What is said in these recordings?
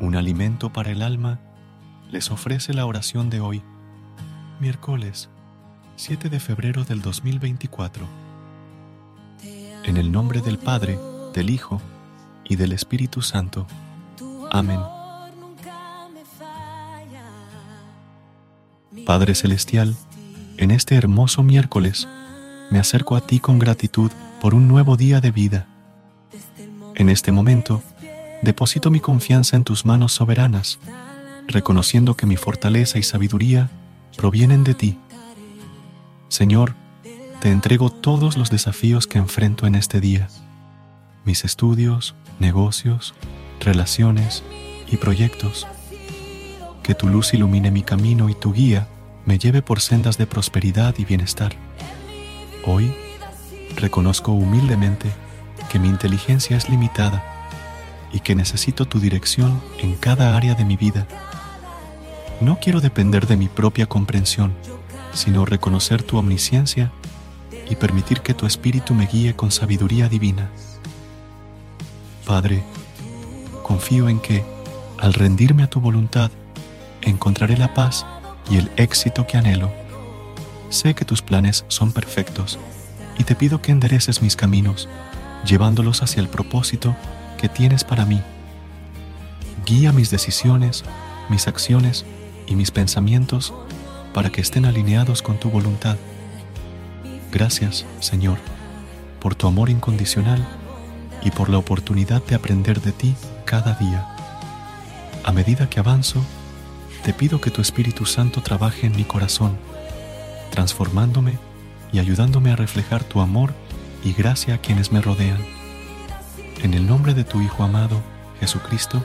Un alimento para el alma, les ofrece la oración de hoy, miércoles 7 de febrero del 2024. En el nombre del Padre, del Hijo y del Espíritu Santo. Amén. Padre Celestial, en este hermoso miércoles me acerco a ti con gratitud por un nuevo día de vida. En este momento, deposito mi confianza en tus manos soberanas, reconociendo que mi fortaleza y sabiduría provienen de ti. Señor, te entrego todos los desafíos que enfrento en este día, mis estudios, negocios, relaciones y proyectos. Que tu luz ilumine mi camino y tu guía me lleve por sendas de prosperidad y bienestar. Hoy reconozco humildemente que mi inteligencia es limitada y que necesito tu dirección en cada área de mi vida. No quiero depender de mi propia comprensión, sino reconocer tu omnisciencia y permitir que tu espíritu me guíe con sabiduría divina. Padre, confío en que, al rendirme a tu voluntad, encontraré la paz y el éxito que anhelo. Sé que tus planes son perfectos y te pido que endereces mis caminos, llevándolos hacia el propósito que tienes para mí. Guía mis decisiones, mis acciones y mis pensamientos para que estén alineados con tu voluntad. Gracias, Señor, por tu amor incondicional y por la oportunidad de aprender de ti cada día. A medida que avanzo, te pido que tu Espíritu Santo trabaje en mi corazón, transformándome y ayudándome a reflejar tu amor y gracia a quienes me rodean. En el nombre de tu Hijo amado, Jesucristo,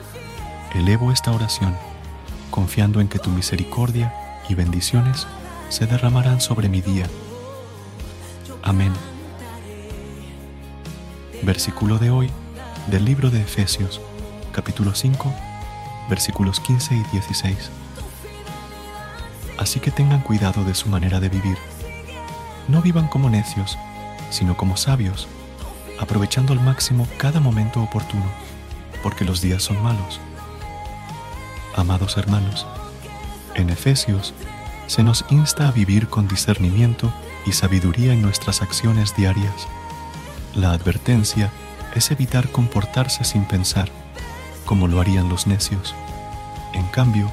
elevo esta oración, confiando en que tu misericordia y bendiciones se derramarán sobre mi día. Amén. Versículo de hoy del libro de Efesios, capítulo 5, versículos 15 y 16. Así que tengan cuidado de su manera de vivir. No vivan como necios, sino como sabios aprovechando al máximo cada momento oportuno, porque los días son malos. Amados hermanos, en Efesios se nos insta a vivir con discernimiento y sabiduría en nuestras acciones diarias. La advertencia es evitar comportarse sin pensar, como lo harían los necios. En cambio,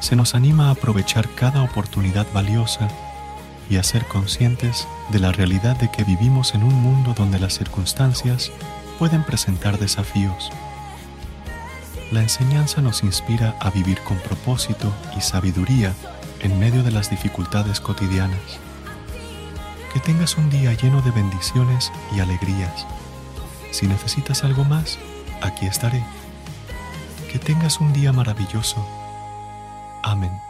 se nos anima a aprovechar cada oportunidad valiosa y a ser conscientes de la realidad de que vivimos en un mundo donde las circunstancias pueden presentar desafíos. La enseñanza nos inspira a vivir con propósito y sabiduría en medio de las dificultades cotidianas. Que tengas un día lleno de bendiciones y alegrías. Si necesitas algo más, aquí estaré. Que tengas un día maravilloso. Amén.